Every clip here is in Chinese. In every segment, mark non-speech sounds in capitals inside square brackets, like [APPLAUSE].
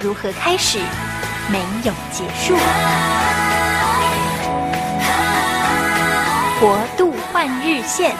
如何开始，没有结束。国度换日线。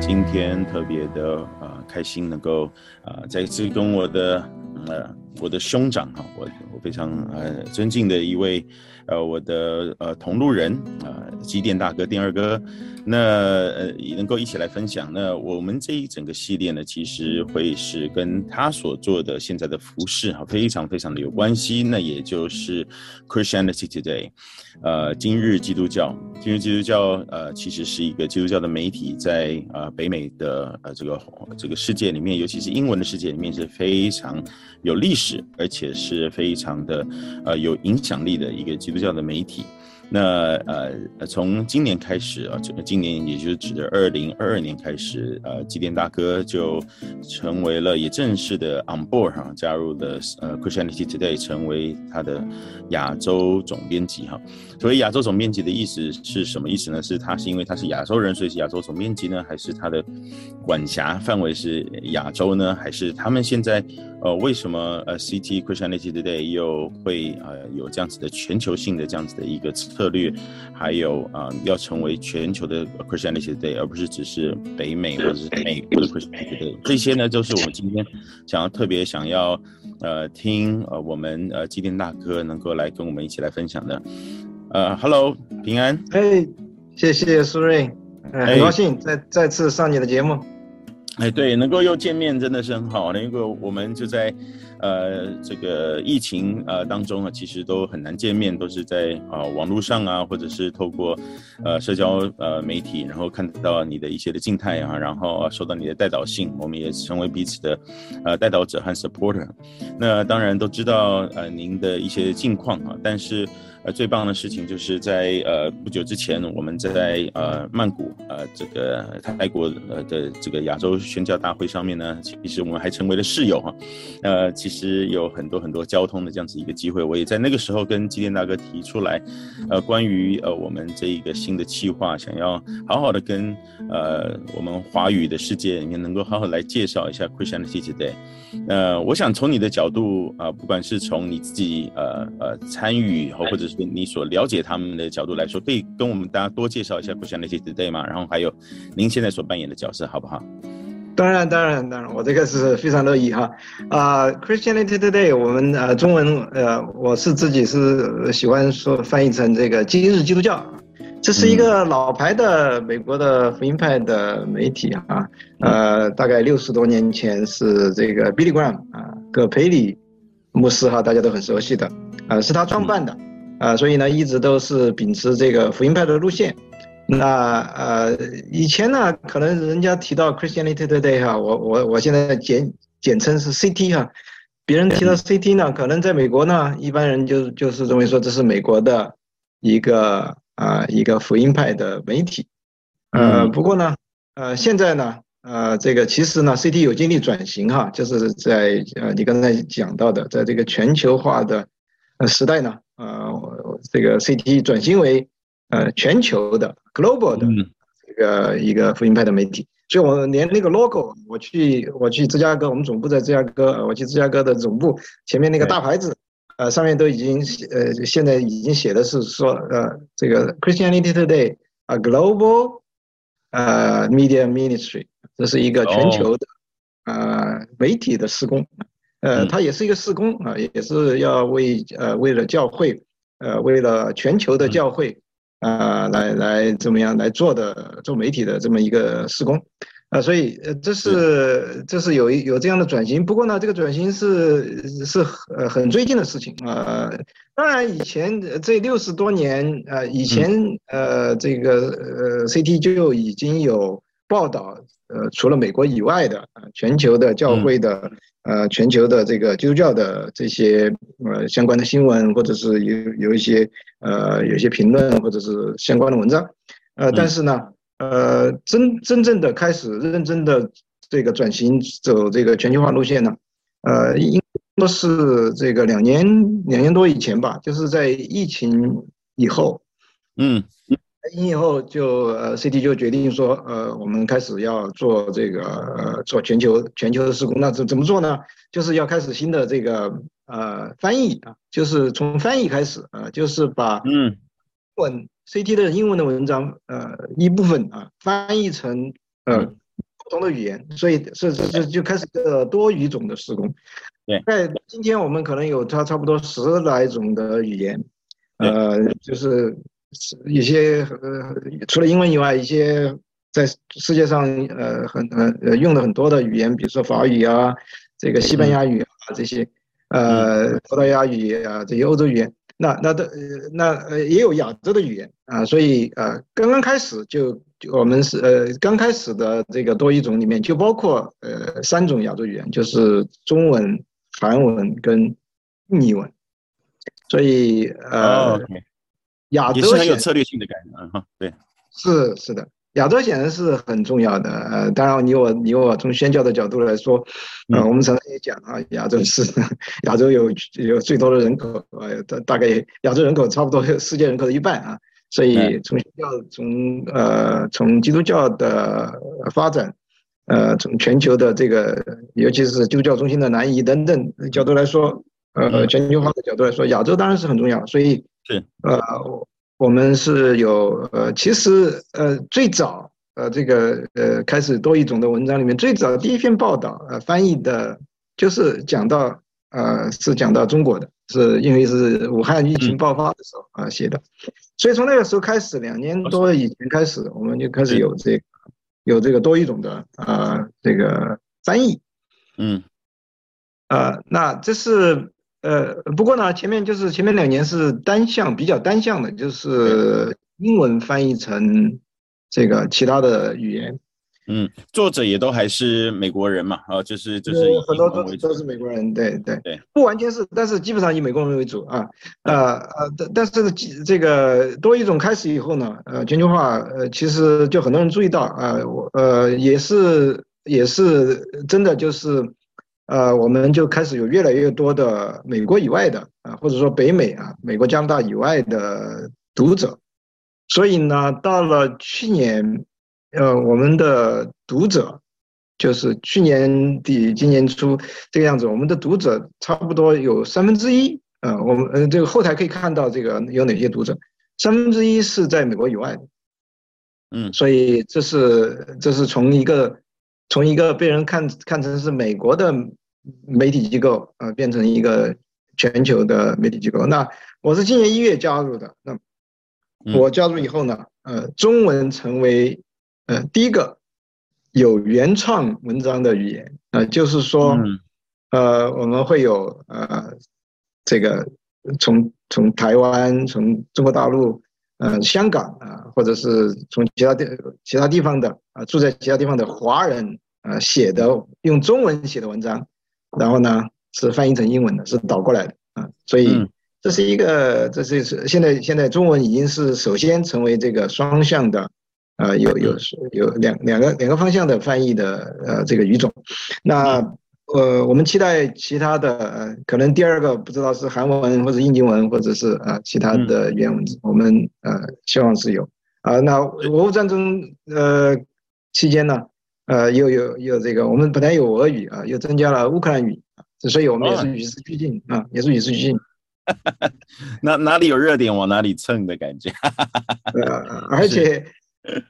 今天特别的啊、呃、开心，能够啊、呃、再次跟我的呃我的兄长哈，我我非常呃尊敬的一位呃我的呃同路人啊、呃、机电大哥电二哥。那呃能够一起来分享。那我们这一整个系列呢，其实会是跟他所做的现在的服饰哈，非常非常的有关系。那也就是 Christianity Today，呃，今日基督教，今日基督教呃，其实是一个基督教的媒体，在呃北美的呃这个这个世界里面，尤其是英文的世界里面是非常有历史，而且是非常的呃有影响力的一个基督教的媒体。那呃，从今年开始啊，这个今年也就是指的二零二二年开始，呃，机电大哥就成为了也正式的 on board 哈，加入了呃 Christianity Today，成为他的亚洲总编辑哈。所以亚洲总面积的意思是什么意思呢？是他是因为他是亚洲人，所以是亚洲总面积呢？还是他的管辖范围是亚洲呢？还是他们现在呃为什么呃 CT Christianity Today 又会呃有这样子的全球性的这样子的一个策略，还有啊、要成为全球的 Christianity Today，而不是只是北美或者是美国的 Christianity Today。这些呢，就是我们今天想要特别想要呃听呃我们呃基甸大哥能够来跟我们一起来分享的。呃，Hello，平安。哎，谢谢苏瑞，很高兴再再次上你的节目。哎，对，能够又见面真的是很好。那个我们就在。呃，这个疫情呃当中啊，其实都很难见面，都是在啊、呃、网络上啊，或者是透过呃社交呃媒体，然后看到你的一些的静态啊，然后收到你的带导信，我们也成为彼此的呃带导者和 supporter。那当然都知道呃您的一些近况啊，但是呃最棒的事情就是在呃不久之前，我们在呃曼谷呃这个泰国呃的这个亚洲宣教大会上面呢，其实我们还成为了室友哈，呃其实。有很多很多交通的这样子一个机会，我也在那个时候跟基甸大哥提出来，呃，关于呃我们这一个新的计划，想要好好的跟呃我们华语的世界里面能够好好来介绍一下 Christianity Today。呃，我想从你的角度啊、不管是从你自己呃呃参与，或者是你所了解他们的角度来说，可以跟我们大家多介绍一下 Christianity Today 吗？然后还有您现在所扮演的角色，好不好？当然，当然，当然，我这个是非常乐意哈。啊、uh,，Christianity Today，我们呃中文呃，我是自己是喜欢说翻译成这个今日基督教，这是一个老牌的美国的福音派的媒体啊。呃，大概六十多年前是这个 Billy Graham 啊，葛培理牧师哈，大家都很熟悉的，啊，是他创办的，啊，所以呢一直都是秉持这个福音派的路线。那呃，以前呢，可能人家提到 Christianity Today 哈，我我我现在简简称是 CT 哈，别人提到 CT 呢，可能在美国呢，一般人就就是认为说这是美国的一个啊、呃、一个福音派的媒体，呃，不过呢，呃，现在呢，呃，这个其实呢，CT 有经历转型哈，就是在呃你刚才讲到的，在这个全球化的呃时代呢，呃，这个 CT 转型为。呃，全球的 global 的这个一个福音派的媒体，所以我连那个 logo，我去我去芝加哥，我们总部在芝加哥，我去芝加哥的总部前面那个大牌子，呃，上面都已经呃，现在已经写的是说，呃，这个 Christianity Today 啊，global 呃 media ministry，这是一个全球的呃媒体的施工，呃，他也是一个事工啊，也是要为呃为了教会，呃，为了全球的教会。啊、呃，来来怎么样来做的做媒体的这么一个事工，啊，所以呃，这是这是有一有这样的转型。不过呢，这个转型是是呃很最近的事情啊。当然，以前这六十多年呃，以前呃这个呃 CT 就已经有报道，呃，除了美国以外的啊，全球的教会的呃，全球的这个基督教的这些呃相关的新闻，或者是有有一些呃有一些评论，或者是相关的文章，呃，但是呢。呃，真真正的开始认真的这个转型走这个全球化路线呢，呃，应该是这个两年两年多以前吧，就是在疫情以后，嗯，疫情以后就呃，CT 就决定说，呃，我们开始要做这个呃，做全球全球的施工，那怎怎么做呢？就是要开始新的这个呃翻译啊，就是从翻译开始啊，呃，就是把嗯，文。CT 的英文的文章，呃，一部分啊翻译成呃不同的语言，所以是是是就开始个多语种的施工。对，在今天我们可能有差差不多十来种的语言，呃，就是一些呃除了英文以外，一些在世界上呃很很呃用的很多的语言，比如说法语啊，这个西班牙语啊这些，呃葡萄牙语啊这些欧洲语言。那那的呃那呃也有亚洲的语言啊，所以呃刚刚开始就我们是呃刚开始的这个多语种里面就包括呃三种亚洲语言，就是中文、韩文跟印尼文，所以呃亚洲也是很有策略性的改革哈，对，是是的。亚洲显然是很重要的，呃，当然你我你我从宣教的角度来说，呃，我们常常也讲啊，亚洲是亚洲有有最多的人口，呃，大大概亚洲人口差不多世界人口的一半啊，所以从宣教从呃从基督教的发展，呃，从全球的这个尤其是基督教中心的南移等等角度来说，呃，全球化的角度来说，亚洲当然是很重要，所以是。呃。我们是有呃，其实呃，最早呃，这个呃，开始多语种的文章里面，最早第一篇报道呃，翻译的，就是讲到呃，是讲到中国的，是因为是武汉疫情爆发的时候啊写的，所以从那个时候开始，两年多以前开始，我们就开始有这个有这个多语种的啊这个翻译，嗯，呃，那这是。呃，不过呢，前面就是前面两年是单向比较单向的，就是英文翻译成这个其他的语言。嗯，作者也都还是美国人嘛，啊，就是就是很多都都是美国人，对对对，不完全是，但是基本上以美国人为主啊。呃呃，但但是这个多语种开始以后呢，呃，全球化呃，其实就很多人注意到啊，我呃也是也是真的就是。呃，我们就开始有越来越多的美国以外的啊，或者说北美啊，美国、加拿大以外的读者。所以呢，到了去年，呃，我们的读者就是去年底、今年初这个样子，我们的读者差不多有三分之一。呃，我们呃这个后台可以看到这个有哪些读者，三分之一是在美国以外的。嗯，所以这是这是从一个。从一个被人看看成是美国的媒体机构啊，变成一个全球的媒体机构。那我是今年一月加入的。那我加入以后呢，呃，中文成为呃第一个有原创文章的语言啊，就是说，呃，我们会有呃这个从从台湾、从中国大陆、呃香港啊，或者是从其他地其他地方的啊，住在其他地方的华人。啊，写的用中文写的文章，然后呢是翻译成英文的，是倒过来的啊，所以这是一个，这是是现在现在中文已经是首先成为这个双向的，呃，有有有两两个两个方向的翻译的呃这个语种，那呃我们期待其他的呃可能第二个不知道是韩文或者印经文或者是啊其他的语言文字，我们呃希望是有啊，那俄乌战争呃期间呢？呃，又有有这个，我们本来有俄语啊，又增加了乌克兰语，所以我们也是与时俱进啊，也是与时俱进。[LAUGHS] 那哪里有热点往哪里蹭的感觉。呃，而且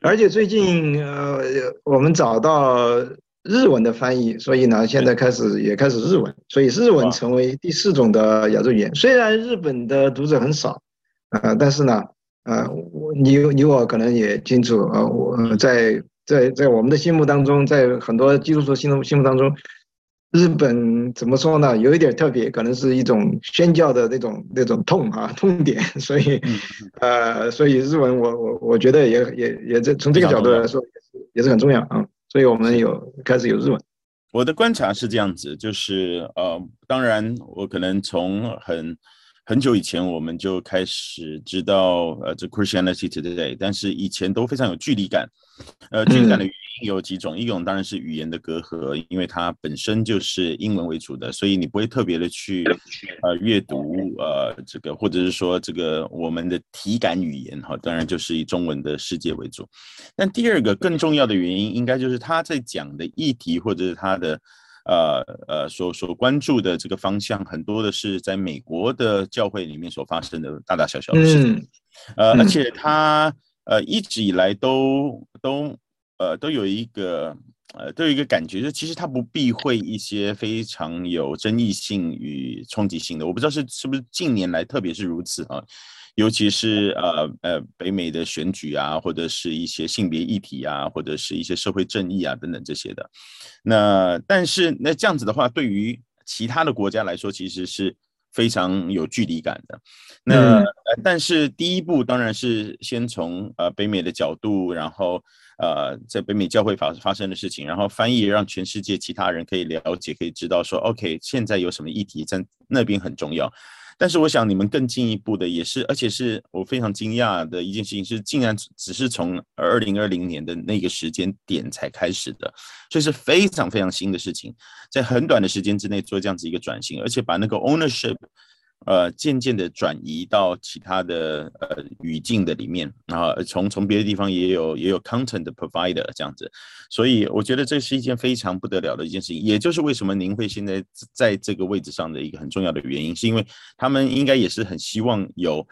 而且最近呃，我们找到日文的翻译，所以呢，现在开始也开始日文，所以日文成为第四种的亚洲语言。虽然日本的读者很少，呃，但是呢，呃，我你你我可能也清楚啊，我在。在在我们的心目当中，在很多基督徒心目心目当中，日本怎么说呢？有一点特别，可能是一种宣教的那种那种痛啊 [LAUGHS] 痛点，所以呃，所以日文我我我觉得也也也这从这个角度来说也是也是很重要啊，所以我们有开始有日文。我的观察是这样子，就是呃，当然我可能从很。很久以前我们就开始知道，呃，这 Christianity Today，但是以前都非常有距离感，呃，距离感的因有几种，一种当然是语言的隔阂，因为它本身就是英文为主的，所以你不会特别的去呃阅读呃这个，或者是说这个我们的体感语言哈，当然就是以中文的世界为主。但第二个更重要的原因，应该就是他在讲的议题或者是他的。呃呃，所所关注的这个方向，很多的是在美国的教会里面所发生的大大小小的事情，呃，而且他呃一直以来都都呃都有一个呃都有一个感觉，就其实他不避讳一些非常有争议性与冲击性的，我不知道是是不是近年来特别是如此啊。尤其是呃呃北美的选举啊，或者是一些性别议题啊，或者是一些社会正义啊等等这些的。那但是那这样子的话，对于其他的国家来说，其实是非常有距离感的。那、嗯、但是第一步当然是先从呃北美的角度，然后呃在北美教会发发生的事情，然后翻译让全世界其他人可以了解，可以知道说，OK，现在有什么议题在那边很重要。但是我想你们更进一步的也是，而且是我非常惊讶的一件事情是，竟然只是从二零二零年的那个时间点才开始的，所以是非常非常新的事情，在很短的时间之内做这样子一个转型，而且把那个 ownership。呃，渐渐的转移到其他的呃语境的里面，然后从从别的地方也有也有 content provider 这样子，所以我觉得这是一件非常不得了的一件事情，也就是为什么您会现在在这个位置上的一个很重要的原因，是因为他们应该也是很希望有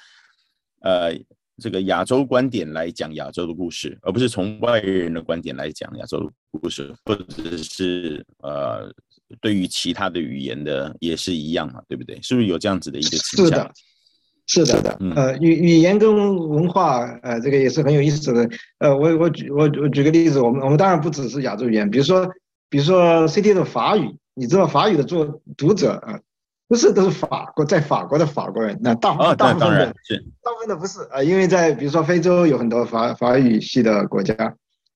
呃这个亚洲观点来讲亚洲的故事，而不是从外人的观点来讲亚洲的故事，或者是呃。对于其他的语言的也是一样嘛，对不对？是不是有这样子的一个倾向？是的，是的的。呃，语语言跟文化，呃，这个也是很有意思的。呃，我我举我我举个例子，我们我们当然不只是亚洲语言，比如说比如说 CT 的法语，你知道法语的作读者啊，不是都是法国在法国的法国人，那大大部分的大部分的不是啊，因为在比如说非洲有很多法法语系的国家。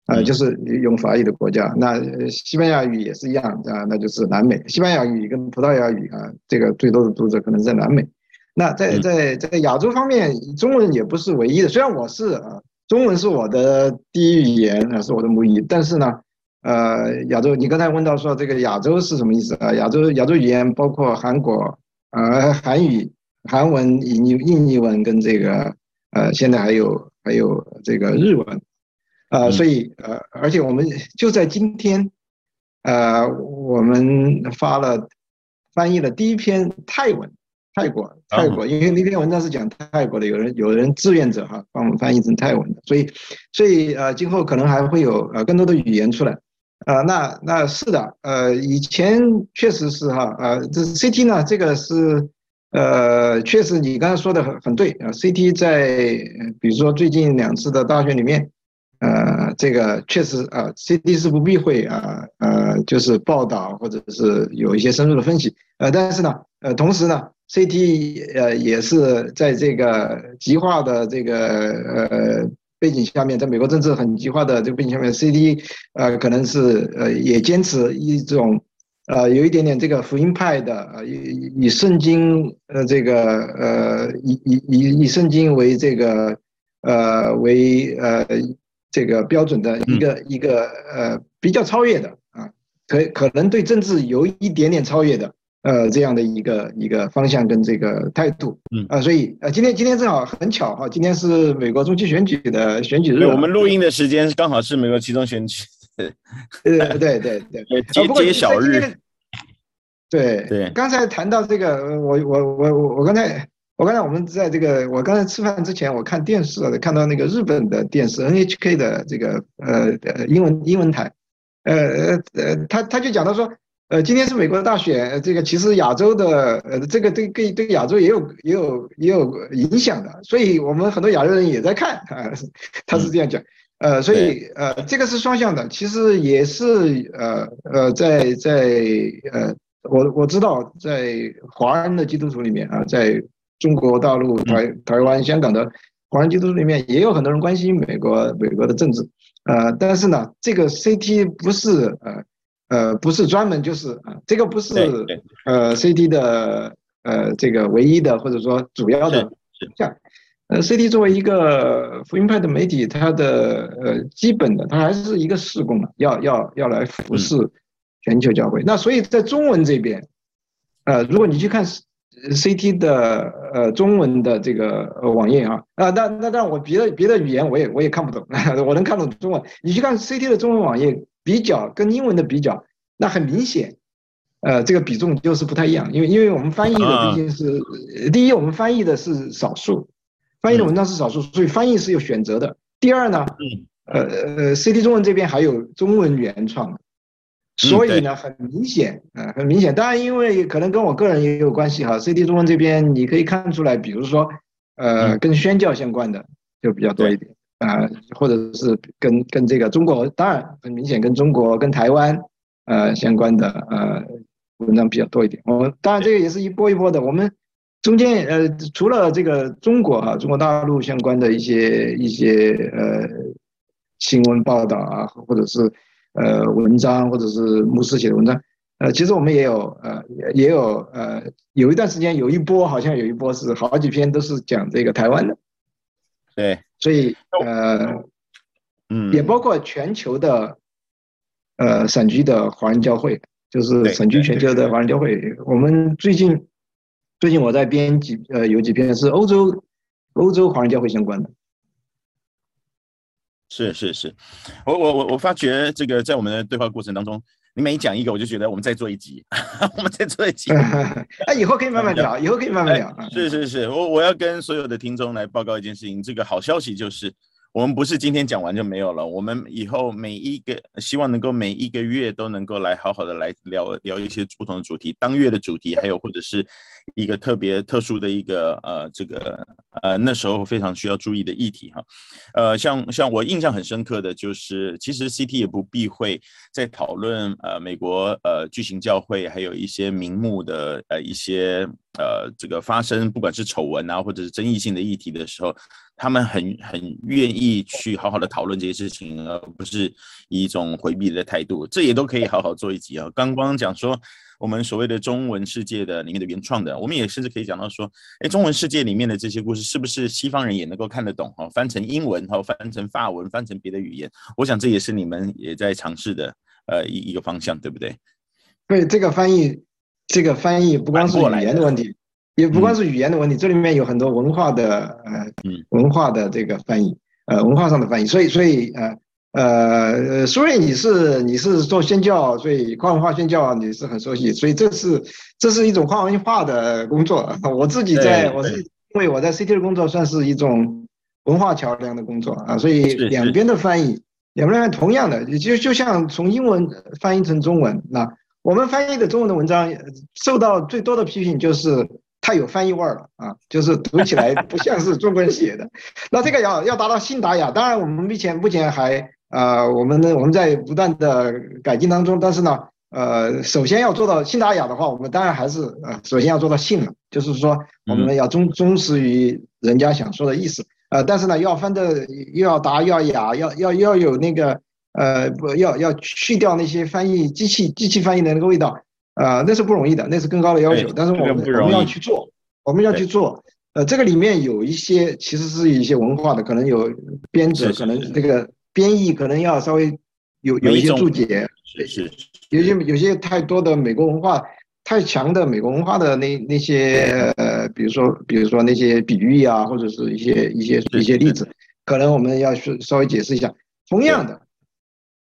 呃，就是用法语的国家，那西班牙语也是一样啊，那就是南美。西班牙语跟葡萄牙语啊，这个最多的读者可能在南美。那在在在亚洲方面，中文也不是唯一的。虽然我是啊，中文是我的第一语言啊，是我的母语，但是呢，呃，亚洲，你刚才问到说这个亚洲是什么意思啊？亚洲亚洲语言包括韩国呃，韩语、韩文、印尼印尼文跟这个呃，现在还有还有这个日文。呃，所以呃，而且我们就在今天，呃，我们发了翻译了第一篇泰文，泰国泰国，因为那篇文章是讲泰国的，有人有人志愿者哈帮我们翻译成泰文的，所以所以呃，今后可能还会有呃更多的语言出来，呃，那那是的，呃，以前确实是哈，呃，这 CT 呢，这个是呃，确实你刚才说的很很对啊，CT 在比如说最近两次的大选里面。呃，这个确实啊，CT 是不避讳啊，呃，就是报道或者是有一些深入的分析，呃，但是呢，呃，同时呢，CT 呃也是在这个极化的这个呃背景下面，在美国政治很极化的这个背景下面，CT 呃可能是呃也坚持一种呃有一点点这个福音派的呃以以圣经呃这个呃以以以以圣经为这个呃为呃。这个标准的一个、嗯、一个呃比较超越的啊，可可能对政治有一点点超越的呃这样的一个一个方向跟这个态度，嗯。啊，所以呃今天今天正好很巧哈，今天是美国中期选举的选举日，对，我们录音的时间刚好是美国期中选举，对对对对。对，揭揭晓日，对。对，刚才谈到这个，我我我我我刚才。我刚才我们在这个，我刚才吃饭之前，我看电视看到那个日本的电视 NHK 的这个呃呃英文英文台，呃呃呃，他他就讲到说，呃，今天是美国的大选，这个其实亚洲的呃这个对对对亚洲也有也有也有影响的，所以我们很多亚洲人也在看啊，他是这样讲，呃，所以呃，这个是双向的，其实也是呃呃，在在呃，我我知道在华人的基督徒里面啊，在中国大陆、台台湾、香港的华人基督徒里面，也有很多人关心美国美国的政治，呃，但是呢，这个 CT 不是呃呃不是专门就是啊，这个不是呃 CT 的呃这个唯一的或者说主要的项。呃，CT 作为一个福音派的媒体，它的呃基本的，它还是一个事工嘛，要要要来服侍全球教会。那所以在中文这边，呃，如果你去看 CT 的呃中文的这个网页啊，啊，那那那我别的别的语言我也我也看不懂，[LAUGHS] 我能看懂中文。你去看 CT 的中文网页比较跟英文的比较，那很明显，呃，这个比重就是不太一样，因为因为我们翻译的毕竟是第一，我们翻译的是少数。翻译的文章是少数，所以翻译是有选择的。第二呢，呃呃，CT 中文这边还有中文原创，所以呢，很明显，呃，很明显。当然，因为可能跟我个人也有关系哈。C D 中文这边你可以看出来，比如说，呃，跟宣教相关的就比较多一点啊，或者是跟跟这个中国，当然很明显跟中国跟台湾呃相关的呃文章比较多一点。我们当然这个也是一波一波的，我们。中间呃，除了这个中国啊，中国大陆相关的一些一些呃新闻报道啊，或者是呃文章，或者是牧师写的文章，呃，其实我们也有呃也有呃有一段时间有一波，好像有一波是好几篇都是讲这个台湾的，对，所以呃嗯，也包括全球的呃散居的华人教会，就是散居全球的华人教会，我们最近。最近我在编辑，呃，有几篇是欧洲欧洲华人教会相关的。是是是，我我我我发觉这个在我们的对话过程当中，你每讲一个，我就觉得我们再做一集，[LAUGHS] 我们再做一集。那，[LAUGHS] 以后可以慢慢聊，以后可以慢慢聊。是是是，我我要跟所有的听众来报告一件事情，这个好消息就是。我们不是今天讲完就没有了，我们以后每一个希望能够每一个月都能够来好好的来聊聊一些不同的主题，当月的主题，还有或者是一个特别特殊的一个呃这个呃那时候非常需要注意的议题哈，呃像像我印象很深刻的就是，其实 CT 也不避讳在讨论呃美国呃巨型教会还有一些名目的呃一些呃这个发生不管是丑闻啊或者是争议性的议题的时候。他们很很愿意去好好的讨论这些事情，而不是以一种回避的态度。这也都可以好好做一集啊。刚刚讲说我们所谓的中文世界的里面的原创的，我们也甚至可以讲到说，哎，中文世界里面的这些故事是不是西方人也能够看得懂？哈，翻成英文，哈，翻成法文，翻成别的语言，我想这也是你们也在尝试的，呃，一一个方向，对不对？对，这个翻译，这个翻译不光是语言的问题。也不光是语言的问题，嗯、这里面有很多文化的呃，文化的这个翻译，呃，文化上的翻译。所以，所以呃呃，所以你是你是做宣教，所以跨文化宣教你是很熟悉，所以这是这是一种跨文化的工作。[LAUGHS] 我自己在我是因为我在 CT 的工作算是一种文化桥梁的工作啊，所以两边的翻译，两边同样的，就就像从英文翻译成中文，那我们翻译的中文的文章受到最多的批评就是。太有翻译味儿了啊，就是读起来不像是中国人写的。[LAUGHS] 那这个要要达到信达雅，当然我们目前目前还呃，我们呢我们在不断的改进当中。但是呢，呃，首先要做到信达雅的话，我们当然还是呃，首先要做到信了，就是说我们要忠忠实于人家想说的意思。呃，但是呢，要翻的又要达又要雅，要要要有那个呃不要要去掉那些翻译机器机器翻译的那个味道。啊、呃，那是不容易的，那是更高的要求。但是我们我们要去做，我们要去做。呃，这个里面有一些其实是一些文化的，可能有编者，可能这个编译可能要稍微有有一些注解。是是。有些有些太多的美国文化，太强的美国文化的那那些呃，比如说比如说那些比喻啊，或者是一些一些一些例子，可能我们要去稍微解释一下。同样的，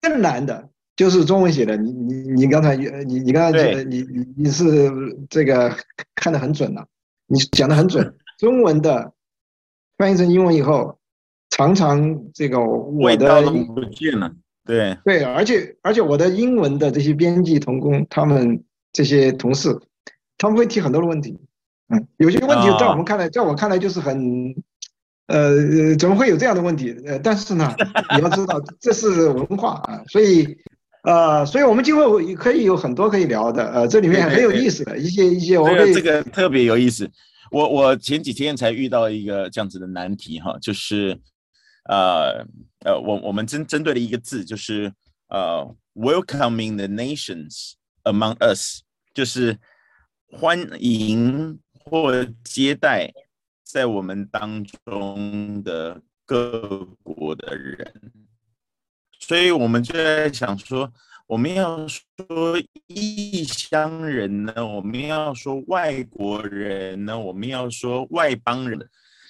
更难的。就是中文写的，你你你刚才你你刚才你你你是这个看得很准了，你讲得很准。[LAUGHS] 中文的翻译成英文以后，常常这个我的不见了，对对，而且而且我的英文的这些编辑同工，他们这些同事，他们会提很多的问题，嗯，有些问题在我们看来，在我看来就是很呃，怎么会有这样的问题？呃，但是呢，你要知道这是文化啊，所以，呃，所以我们今后可以有很多可以聊的，呃，这里面很有意思的一些一些，我这个特别有意思。我我前几天才遇到一个这样子的难题哈，就是，呃呃，我我们针针对的一个字就是呃，welcoming the nations among us，就是欢迎或接待。在我们当中的各国的人，所以我们就在想说，我们要说异乡人呢，我们要说外国人呢，我们要说外邦人，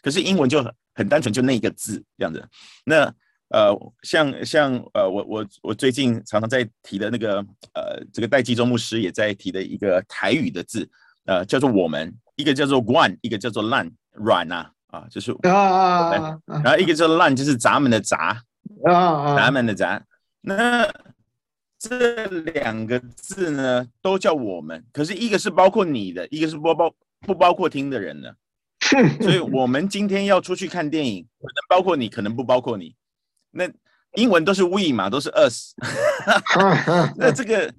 可是英文就很单纯，就那一个字这样子。那呃，像像呃，我我我最近常常在提的那个呃，这个戴季中牧师也在提的一个台语的字，呃，叫做我们，一个叫做 one，，一个叫做烂。软呐啊，就是啊，然后一个叫烂，就是咱们的咱啊，咱们的咱。那这两个字呢，都叫我们，可是一个是包括你的，一个是不包不包括听的人的。[LAUGHS] 所以我们今天要出去看电影，可能包括你，可能不包括你。那英文都是 we 嘛，都是 us。[LAUGHS] 那这个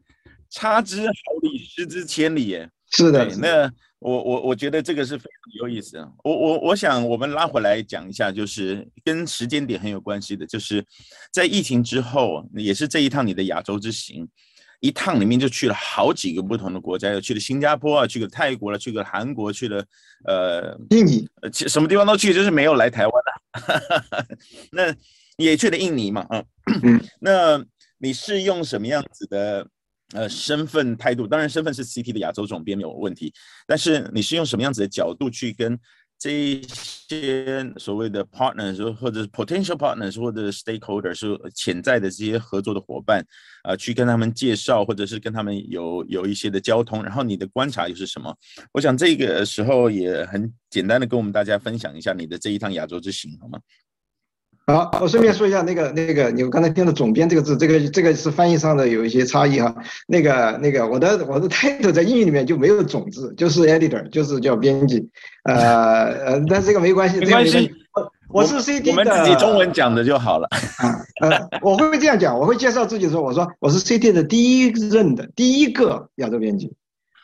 差之毫厘，失之千里耶。是的，那。我我我觉得这个是非常有意思的。我我我想我们拉回来讲一下，就是跟时间点很有关系的，就是在疫情之后，也是这一趟你的亚洲之行，一趟里面就去了好几个不同的国家，又去了新加坡啊，去了泰国了，去了韩国，去了呃印尼，呃什么地方都去，就是没有来台湾的。[LAUGHS] 那也去了印尼嘛，嗯，那你是用什么样子的？呃，身份态度，当然身份是 CT 的亚洲总编没有问题，但是你是用什么样子的角度去跟这些所谓的 partners 或者是 potential partners 或者 stakeholders 是潜在的这些合作的伙伴啊、去跟他们介绍，或者是跟他们有有一些的交通，然后你的观察又是什么？我想这个时候也很简单的跟我们大家分享一下你的这一趟亚洲之行，好吗？好，我顺便说一下那个那个，你刚才听的“总编”这个字，这个这个是翻译上的有一些差异哈。那个那个，我的我的 title 在英语里面就没有“总”字，就是 editor，就是叫编辑。呃呃，但是这个没关系，没关系。我我是 CD 的，我们自己中文讲的就好了啊。呃，我会这样讲，我会介绍自己说，我说我是 CD 的第一任的第一个亚洲编辑。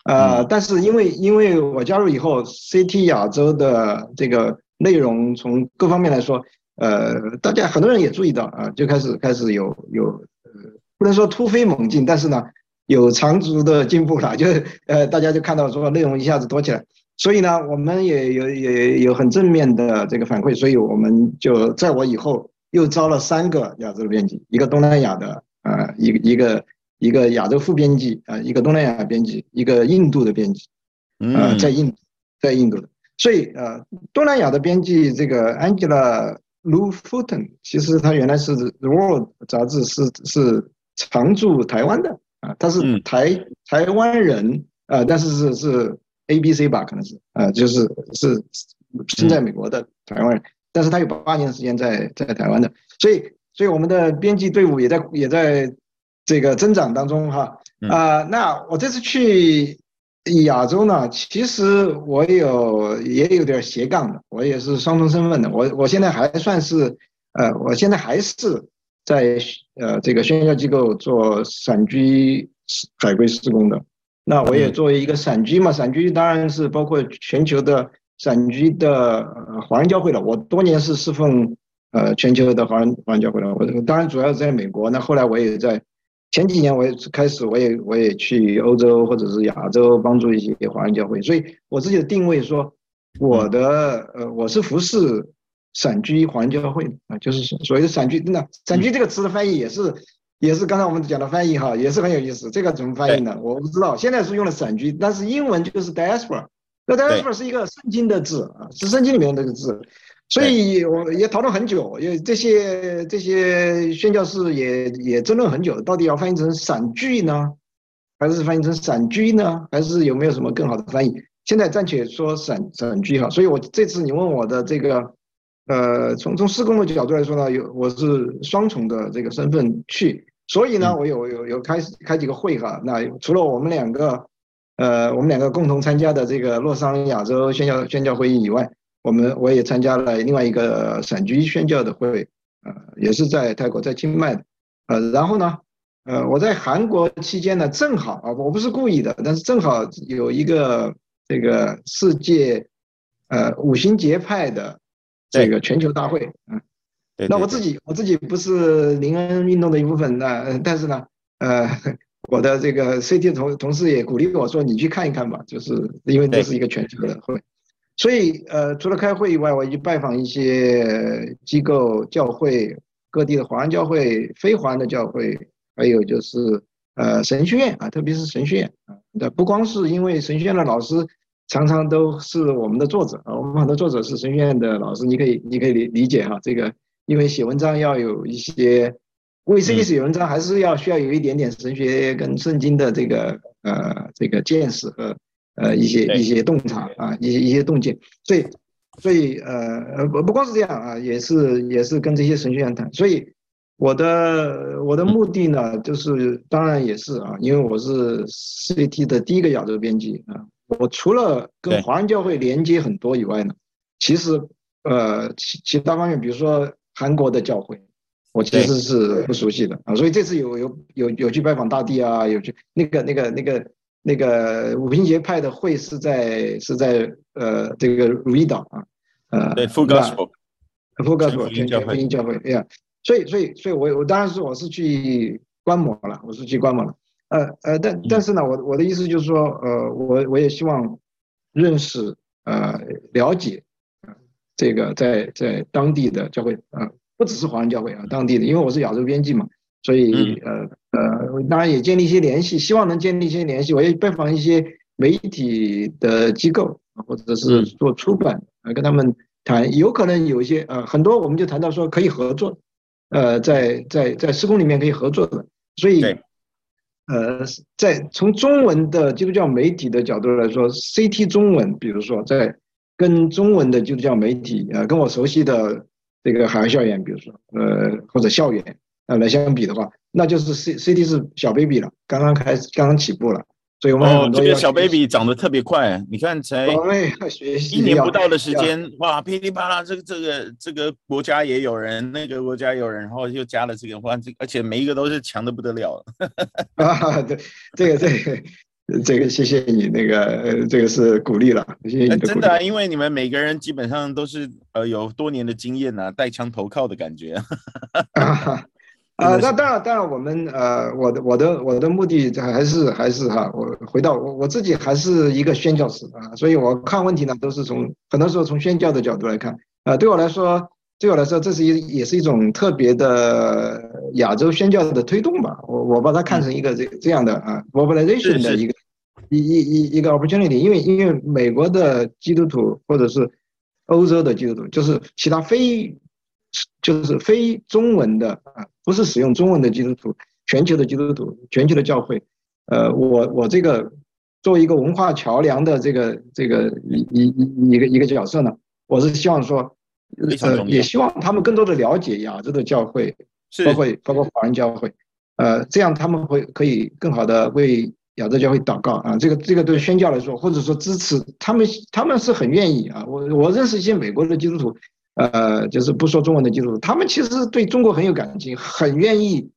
呃，但是因为因为我加入以后，CT 亚洲的这个内容从各方面来说。呃，大家很多人也注意到啊，就开始开始有有呃，不能说突飞猛进，但是呢，有长足的进步了。就呃，大家就看到说内容一下子多起来，所以呢，我们也有也有很正面的这个反馈，所以我们就在我以后又招了三个亚洲的编辑，一个东南亚的啊，一个一个一个亚洲副编辑啊，一个东南亚编辑，一个印度的编辑，啊，在印在印度的，所以呃，东南亚的编辑这个 Angela。Lou Fulton 其实他原来是《The World》杂志是是常驻台湾的啊，他是台、嗯、台湾人啊，但是是是 A B C 吧，可能是啊，就是是生在美国的台湾人，嗯、但是他有八年时间在在台湾的，所以所以我们的编辑队伍也在也在这个增长当中哈啊，那我这次去。亚洲呢，其实我有也有点斜杠的，我也是双重身份的。我我现在还算是，呃，我现在还是在呃这个宣教机构做散居海归施工的。那我也作为一个散居嘛，散居当然是包括全球的散居的华人教会了。我多年是侍奉呃全球的华人华人教会了。我当然主要是在美国，那后来我也在。前几年我也开始，我也我也去欧洲或者是亚洲帮助一些华人教会，所以我自己的定位说，我的呃我是服侍散居华人教会啊，就是所谓的散居，那散居这个词的翻译也是也是刚才我们讲的翻译哈，也是很有意思。这个怎么翻译呢？我不知道。现在是用了散居，但是英文就是 diaspora，那 diaspora 是一个圣经的字啊，是圣经里面的这个字。所以我也讨论很久，因为这些这些宣教士也也争论很久，到底要翻译成散居呢，还是翻译成散居呢，还是有没有什么更好的翻译？现在暂且说散散居哈。所以我这次你问我的这个，呃，从从施工的角度来说呢，有我是双重的这个身份去，所以呢，我有有有开开几个会哈。那除了我们两个，呃，我们两个共同参加的这个洛桑亚洲宣教宣教会议以外。我们我也参加了另外一个散居宣教的会，呃，也是在泰国，在清迈的，呃，然后呢，呃，我在韩国期间呢，正好啊，我不是故意的，但是正好有一个这个世界，呃，五行节派的这个全球大会，嗯，那我自己我自己不是灵恩运动的一部分，那但是呢，呃，我的这个 CT 同同事也鼓励我说，你去看一看吧，就是因为这是一个全球的会。所以，呃，除了开会以外，我也去拜访一些机构、教会，各地的华人教会、非华人的教会，还有就是，呃，神学院啊，特别是神学院啊，不光是因为神学院的老师常常都是我们的作者啊，我们很多作者是神学院的老师，你可以，你可以理理解哈，这个因为写文章要有一些，为自己写文章还是要需要有一点点神学跟圣经的这个呃这个见识和。呃，一些一些洞察啊，一些一些洞见，所以，所以呃，不不光是这样啊，也是也是跟这些神学院谈。所以我的我的目的呢，就是当然也是啊，因为我是 CT 的第一个亚洲编辑啊，我除了跟华人教会连接很多以外呢，其实呃其其他方面，比如说韩国的教会，我其实是不熟悉的啊，所以这次有有有有去拜访大地啊，有去那个那个那个。那个五旬节派的会是在是在呃这个如意岛啊，呃对，Full Gospel，Full Gospel 全球福音教会，哎呀，所以所以所以我我当然是我是去观摩了，我是去观摩了，呃呃，但但是呢，我我的意思就是说，呃，我我也希望认识呃了解，这个在在当地的教会啊、呃，不只是华人教会啊，当地的，因为我是亚洲编辑嘛。所以，呃呃，当然也建立一些联系，希望能建立一些联系。我也拜访一些媒体的机构，或者是做出版，呃，跟他们谈，有可能有一些，呃，很多我们就谈到说可以合作，呃，在在在施工里面可以合作的。所以，呃，在从中文的基督教媒体的角度来说，CT 中文，比如说在跟中文的基督教媒体，呃，跟我熟悉的这个海外校园，比如说，呃，或者校园。呃，来相比的话，那就是 C C D 是小 baby 了，刚刚开始，刚刚起步了，所以我们这个小 baby 长得特别快，你看才一年不到的时间，哇，噼里啪啦，这个这个这个国家也有人，那个国家有人，然后又加了这个，哇，这而且每一个都是强的不得了。[LAUGHS] 啊，对，这个这个这个，谢谢你，那个这个是鼓励了，谢谢。真的、啊，因为你们每个人基本上都是呃有多年的经验呐、啊，带枪投靠的感觉。[LAUGHS] 啊、呃，那当然，当然，我们呃，我的我的我的目的还是还是哈，我回到我我自己还是一个宣教士啊，所以我看问题呢都是从很多时候从宣教的角度来看。啊，对我来说，对我来说，这是一也是一种特别的亚洲宣教的推动吧，我我把它看成一个这这样的啊，mobilization 的一个一一一一个 opportunity，因为因为美国的基督徒或者是欧洲的基督徒，就是其他非。就是非中文的啊，不是使用中文的基督徒，全球的基督徒，全球的教会，呃，我我这个作为一个文化桥梁的这个这个一一一一个一个角色呢，我是希望说，呃，也希望他们更多的了解亚洲的教会，包括包括华人教会，呃，这样他们会可以更好的为亚洲教会祷告啊，这个这个对宣教来说，或者说支持他们，他们是很愿意啊，我我认识一些美国的基督徒。呃，就是不说中文的基督徒，他们其实对中国很有感情，很愿意，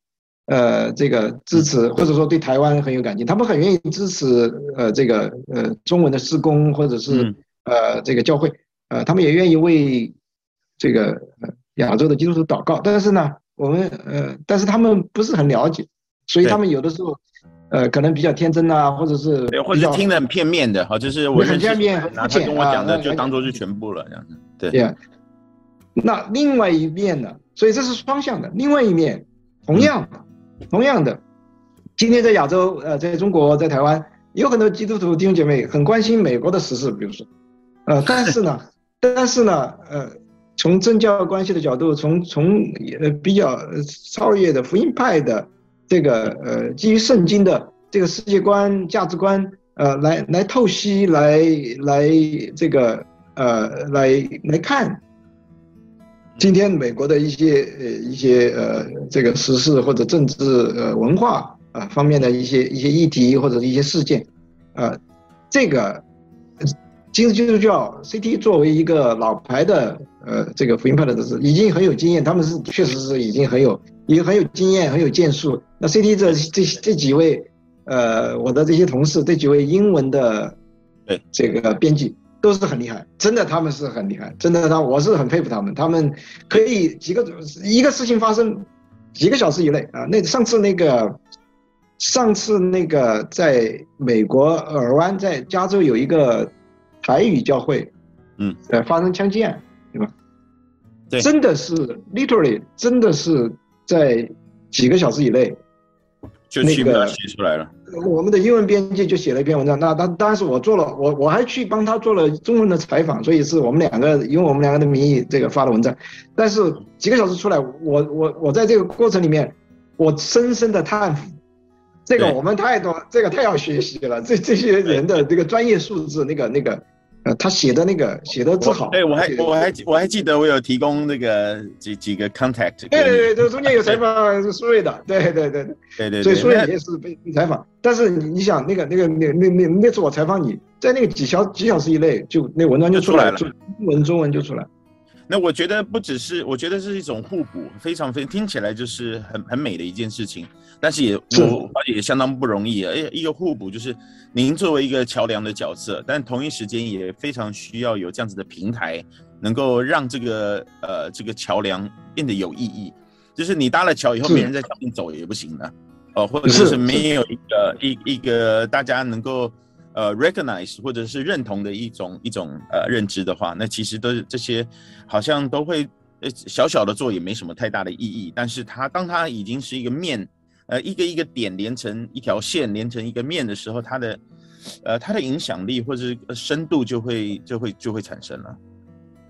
呃，这个支持，或者说对台湾很有感情，他们很愿意支持，呃，这个呃中文的施工，或者是呃这个教会，呃，他们也愿意为这个亚洲的基督徒祷告。但是呢，我们呃，但是他们不是很了解，所以他们有的时候，呃，可能比较天真啊，或者是或者听得很片面的，好，就是我很片面，他跟我讲的就当做是全部了，这样子，对。Yeah. 那另外一面呢？所以这是双向的。另外一面，同样的，同样的，今天在亚洲，呃，在中国，在台湾，有很多基督徒弟兄姐妹很关心美国的时事，比如说，呃，[LAUGHS] 但是呢，但是呢，呃，从政教关系的角度，从从呃比较超越的福音派的这个呃基于圣经的这个世界观价值观，呃，来来透析，来来这个呃来来看。今天美国的一些呃一些呃这个时事或者政治呃文化啊方面的一些一些议题或者一些事件，呃，这个今日基督教 CT 作为一个老牌的呃这个福音派的是已经很有经验，他们是确实是已经很有也很有经验很有建树。那 CT 这这这几位呃我的这些同事这几位英文的对这个编辑都是很厉害，真的他们是很厉害，真的他我是很佩服他们，他们可以几个一个事情发生几个小时以内啊，那上次那个上次那个在美国尔湾在加州有一个。台语教会，嗯，呃，发生枪击案，对吧？对，真的是 literally，真的是在几个小时以内，就那个写出来了。我们的英文编辑就写了一篇文章，那当当时我做了，我我还去帮他做了中文的采访，所以是我们两个用我们两个的名义这个发的文章。但是几个小时出来，我我我在这个过程里面，我深深的叹服，这个我们太多，这个太要学习了，这这些人的这个专业素质，那个那个。呃，他写的那个写的字好。对，我还我还我还记得我有提供那个几几个 contact。对对对，这中间有采访苏瑞的，对对对对对对。所以苏瑞也是被被采访，但是你你想那个那个那那那那次我采访你在那个几小几小时以内就那文章就出来了，英文中文就出来。那我觉得不只是，我觉得是一种互补，非常非常听起来就是很很美的一件事情，但是也我也相当不容易啊。哎，一个互补就是您作为一个桥梁的角色，但同一时间也非常需要有这样子的平台，能够让这个呃这个桥梁变得有意义。就是你搭了桥以后，别人在上面走也不行的，哦，或者是没有一个一一个大家能够。呃，recognize 或者是认同的一种一种呃认知的话，那其实都是这些好像都会呃小小的做也没什么太大的意义。但是它当它已经是一个面，呃一个一个点连成一条线连成一个面的时候，它的呃它的影响力或者是深度就会就会就会产生了。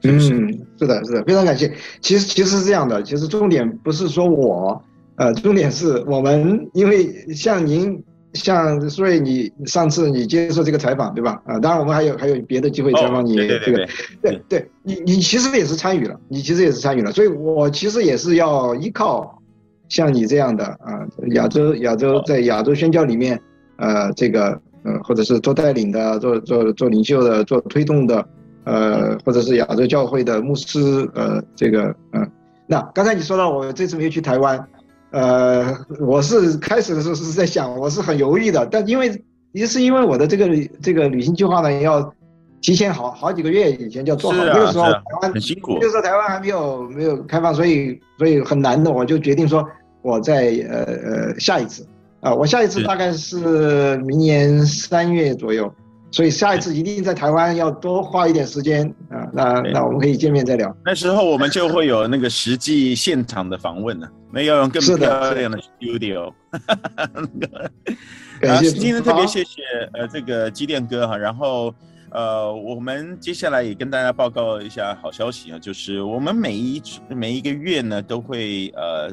嗯，是的，是的，非常感谢。其实其实是这样的，其实重点不是说我，呃，重点是我们，因为像您。像所以你上次你接受这个采访对吧？啊，当然我们还有还有别的机会采访你这个，对对对，你你其实也是参与了，你其实也是参与了，所以我其实也是要依靠像你这样的啊，亚洲亚洲在亚洲宣教里面，呃，这个呃或者是做带领的，做做做领袖的，做推动的，呃，或者是亚洲教会的牧师，呃，这个嗯，那刚才你说到我这次没有去台湾。呃，我是开始的时候是在想，我是很犹豫的，但因为也是因为我的这个这个旅行计划呢，要提前好好几个月以前就要做好，那个时候台湾很辛苦，那个时候台湾还没有没有开放，所以所以很难的，我就决定说我在呃呃下一次。啊，我下一次大概是明年三月左右。所以下一次一定在台湾要多花一点时间啊，那那我们可以见面再聊。那时候我们就会有那个实际现场的访问了，没有用更漂亮的 studio。[LAUGHS] 然后今天特别谢谢呃这个机电哥哈，然后呃我们接下来也跟大家报告一下好消息啊，就是我们每一每一个月呢都会呃。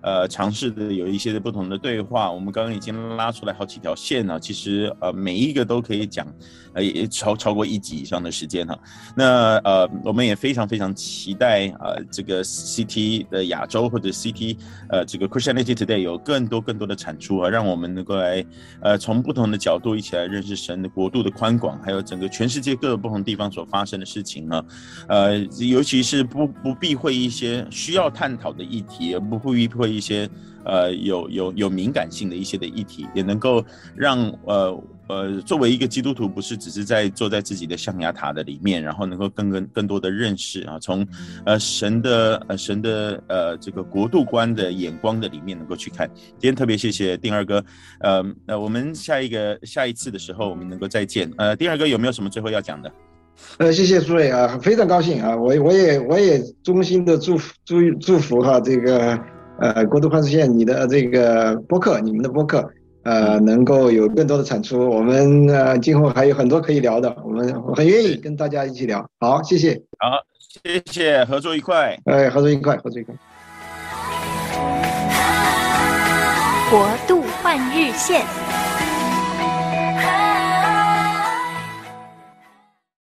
呃，尝试的有一些的不同的对话，我们刚刚已经拉出来好几条线了。其实呃，每一个都可以讲，也超超过一集以上的时间哈。那呃，我们也非常非常期待呃，这个 CT 的亚洲或者 CT 呃，这个 Christianity Today 有更多更多的产出啊，让我们能够来呃，从不同的角度一起来认识神的国度的宽广，还有整个全世界各个不同地方所发生的事情啊。呃，尤其是不不避讳一些需要探讨的议题，而不避讳。一些呃有有有敏感性的一些的议题，也能够让呃呃作为一个基督徒，不是只是在坐在自己的象牙塔的里面，然后能够更更更多的认识啊，从呃神的呃神的呃这个国度观的眼光的里面能够去看。今天特别谢谢丁二哥，呃呃，我们下一个下一次的时候我们能够再见。呃，丁二哥有没有什么最后要讲的？呃，谢谢诸位啊，非常高兴啊，我我也我也衷心的祝福祝祝福哈这个。呃，国度换日线，你的这个播客，你们的播客，呃，能够有更多的产出。我们呃，今后还有很多可以聊的，我们很愿意跟大家一起聊。好，谢谢。好，谢谢，合作愉快。哎，合作愉快，合作愉快。国度换日线。